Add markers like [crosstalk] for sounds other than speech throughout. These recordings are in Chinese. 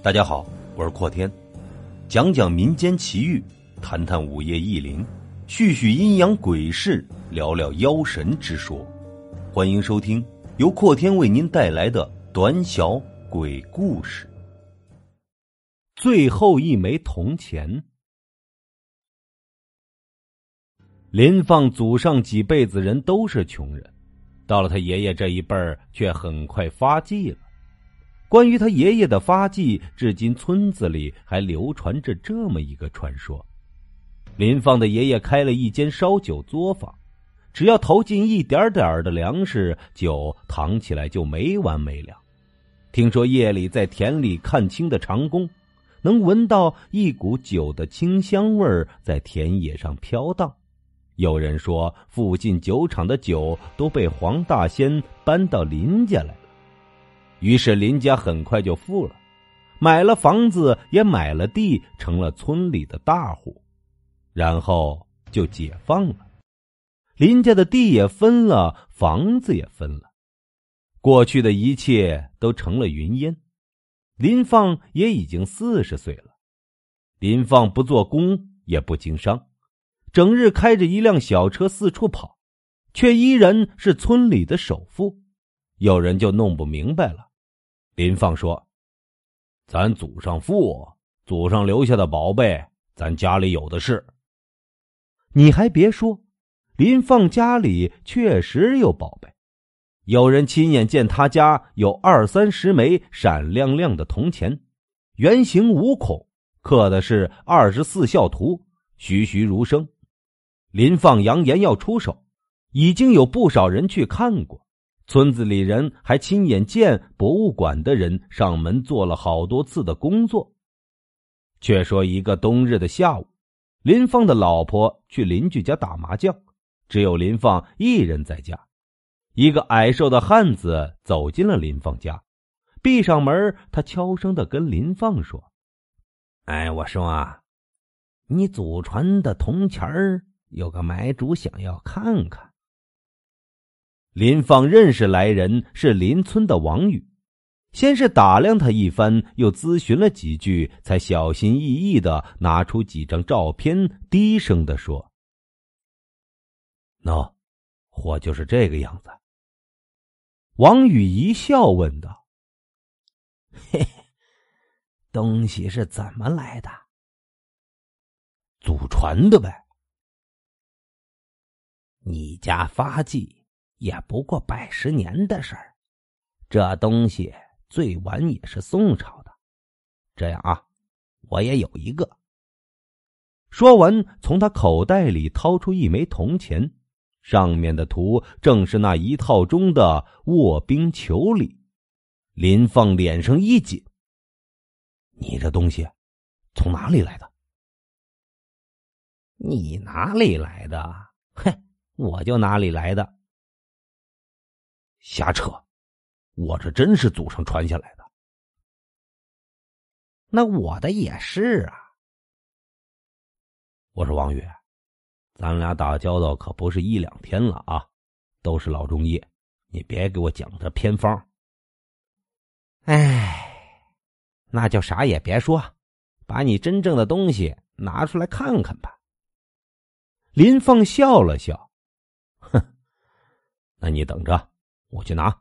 大家好，我是阔天，讲讲民间奇遇，谈谈午夜异灵，叙叙阴阳鬼事，聊聊妖神之说。欢迎收听由阔天为您带来的短小鬼故事。最后一枚铜钱。林放祖上几辈子人都是穷人，到了他爷爷这一辈儿，却很快发迹了。关于他爷爷的发迹，至今村子里还流传着这么一个传说：林放的爷爷开了一间烧酒作坊，只要投进一点点的粮食，酒扛起来就没完没了。听说夜里在田里看清的长工，能闻到一股酒的清香味在田野上飘荡。有人说，附近酒厂的酒都被黄大仙搬到林家来。于是林家很快就富了，买了房子，也买了地，成了村里的大户。然后就解放了，林家的地也分了，房子也分了，过去的一切都成了云烟。林放也已经四十岁了，林放不做工，也不经商，整日开着一辆小车四处跑，却依然是村里的首富。有人就弄不明白了。林放说：“咱祖上富，祖上留下的宝贝，咱家里有的是。你还别说，林放家里确实有宝贝。有人亲眼见他家有二三十枚闪亮亮的铜钱，圆形五孔，刻的是二十四孝图，栩栩如生。林放扬言要出手，已经有不少人去看过。”村子里人还亲眼见博物馆的人上门做了好多次的工作。却说一个冬日的下午，林放的老婆去邻居家打麻将，只有林放一人在家。一个矮瘦的汉子走进了林放家，闭上门，他悄声的跟林放说：“哎，我说啊，你祖传的铜钱儿，有个买主想要看看。”林放认识来人是邻村的王宇，先是打量他一番，又咨询了几句，才小心翼翼的拿出几张照片，低声的说：“喏，货就是这个样子。”王宇一笑，问道：“ [laughs] 嘿，东西是怎么来的？祖传的呗。你家发迹？”也不过百十年的事儿，这东西最晚也是宋朝的。这样啊，我也有一个。说完，从他口袋里掏出一枚铜钱，上面的图正是那一套中的卧冰求鲤。林放脸上一紧：“你这东西从哪里来的？你哪里来的？哼，我就哪里来的。”瞎扯！我这真是祖上传下来的。那我的也是啊。我说王宇，咱俩打交道可不是一两天了啊，都是老中医，你别给我讲这偏方。哎，那就啥也别说，把你真正的东西拿出来看看吧。林放笑了笑，哼，那你等着。我去拿。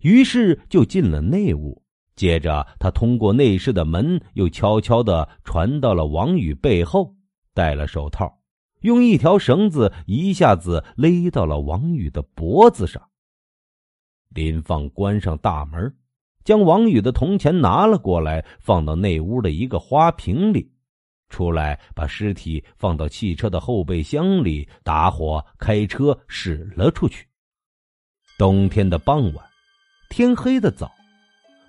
于是就进了内屋，接着他通过内室的门，又悄悄的传到了王宇背后，戴了手套，用一条绳子一下子勒到了王宇的脖子上。林放关上大门，将王宇的铜钱拿了过来，放到内屋的一个花瓶里，出来把尸体放到汽车的后备箱里，打火开车驶了出去。冬天的傍晚，天黑的早，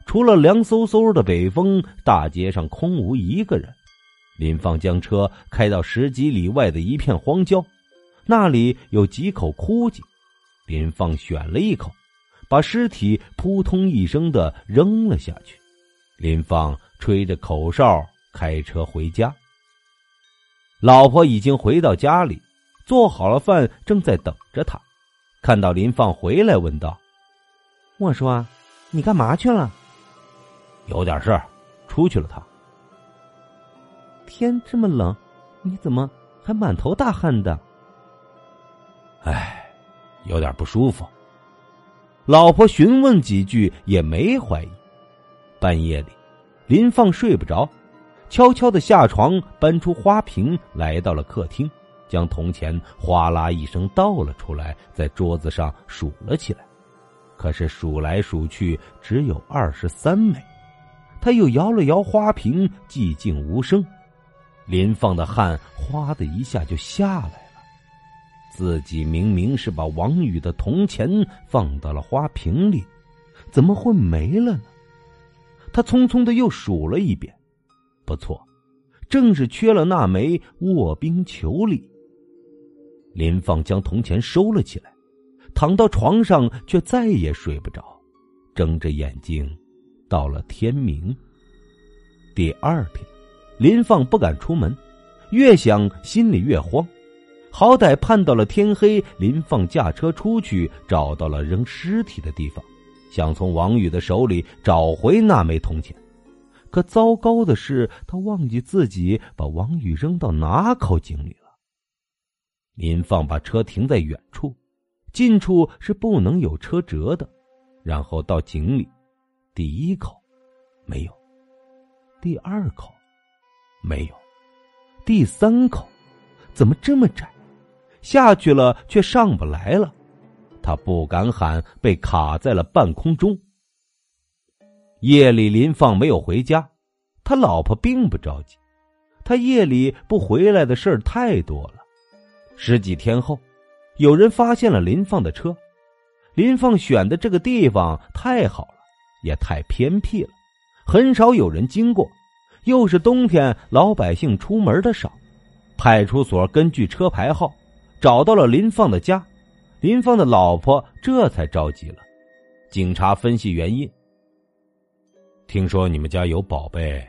除了凉飕飕的北风，大街上空无一个人。林放将车开到十几里外的一片荒郊，那里有几口枯井，林放选了一口，把尸体扑通一声的扔了下去。林放吹着口哨开车回家。老婆已经回到家里，做好了饭，正在等着他。看到林放回来，问道：“我说，你干嘛去了？”“有点事儿，出去了。趟天这么冷，你怎么还满头大汗的？哎，有点不舒服。老婆询问几句也没怀疑。半夜里，林放睡不着，悄悄的下床，搬出花瓶，来到了客厅，将铜钱哗啦一声倒了出来，在桌子上数了起来。可是数来数去，只有二十三枚。他又摇了摇花瓶，寂静无声。林放的汗哗的一下就下来了。自己明明是把王宇的铜钱放到了花瓶里，怎么会没了呢？他匆匆的又数了一遍，不错，正是缺了那枚卧冰求鲤。林放将铜钱收了起来。躺到床上，却再也睡不着，睁着眼睛，到了天明。第二天，林放不敢出门，越想心里越慌。好歹盼到了天黑，林放驾车出去，找到了扔尸体的地方，想从王宇的手里找回那枚铜钱。可糟糕的是，他忘记自己把王宇扔到哪口井里。林放把车停在远处。近处是不能有车辙的，然后到井里，第一口没有，第二口没有，第三口怎么这么窄？下去了却上不来了，他不敢喊，被卡在了半空中。夜里林放没有回家，他老婆并不着急，他夜里不回来的事儿太多了。十几天后。有人发现了林放的车，林放选的这个地方太好了，也太偏僻了，很少有人经过，又是冬天，老百姓出门的少。派出所根据车牌号找到了林放的家，林放的老婆这才着急了。警察分析原因，听说你们家有宝贝，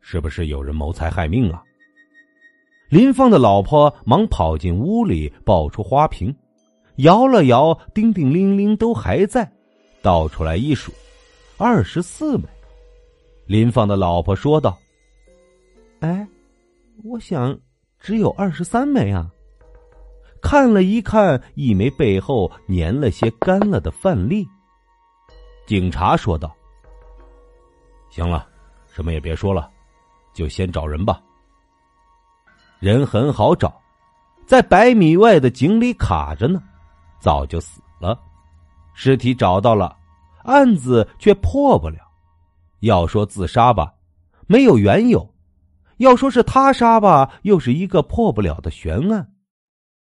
是不是有人谋财害命啊？林放的老婆忙跑进屋里，抱出花瓶，摇了摇，叮叮铃铃都还在，倒出来一数，二十四枚。林放的老婆说道：“哎，我想只有二十三枚啊。”看了一看，一枚背后粘了些干了的饭粒。警察说道：“行了，什么也别说了，就先找人吧。”人很好找，在百米外的井里卡着呢，早就死了。尸体找到了，案子却破不了。要说自杀吧，没有缘由；要说是他杀吧，又是一个破不了的悬案。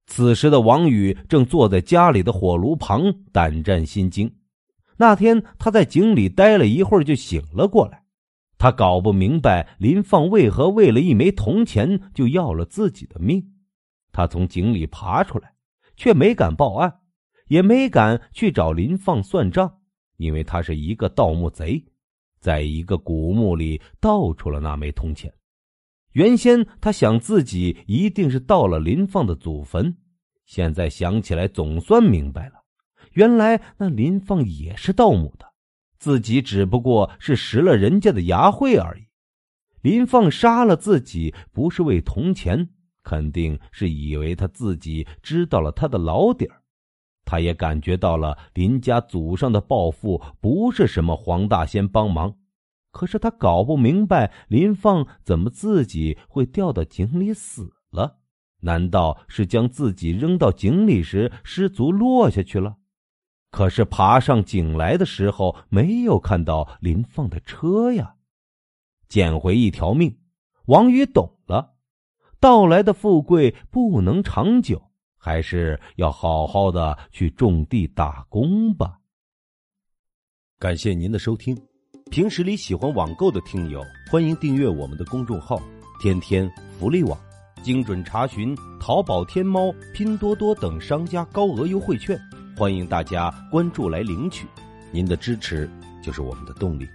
此时的王宇正坐在家里的火炉旁，胆战心惊。那天他在井里待了一会儿，就醒了过来。他搞不明白林放为何为了一枚铜钱就要了自己的命。他从井里爬出来，却没敢报案，也没敢去找林放算账，因为他是一个盗墓贼，在一个古墓里盗出了那枚铜钱。原先他想自己一定是盗了林放的祖坟，现在想起来总算明白了，原来那林放也是盗墓的。自己只不过是拾了人家的牙慧而已。林放杀了自己，不是为铜钱，肯定是以为他自己知道了他的老底儿。他也感觉到了林家祖上的报复不是什么黄大仙帮忙，可是他搞不明白林放怎么自己会掉到井里死了？难道是将自己扔到井里时失足落下去了？可是爬上井来的时候，没有看到林放的车呀，捡回一条命。王宇懂了，到来的富贵不能长久，还是要好好的去种地打工吧。感谢您的收听，平时里喜欢网购的听友，欢迎订阅我们的公众号“天天福利网”，精准查询淘宝、天猫、拼多多等商家高额优惠券。欢迎大家关注来领取，您的支持就是我们的动力。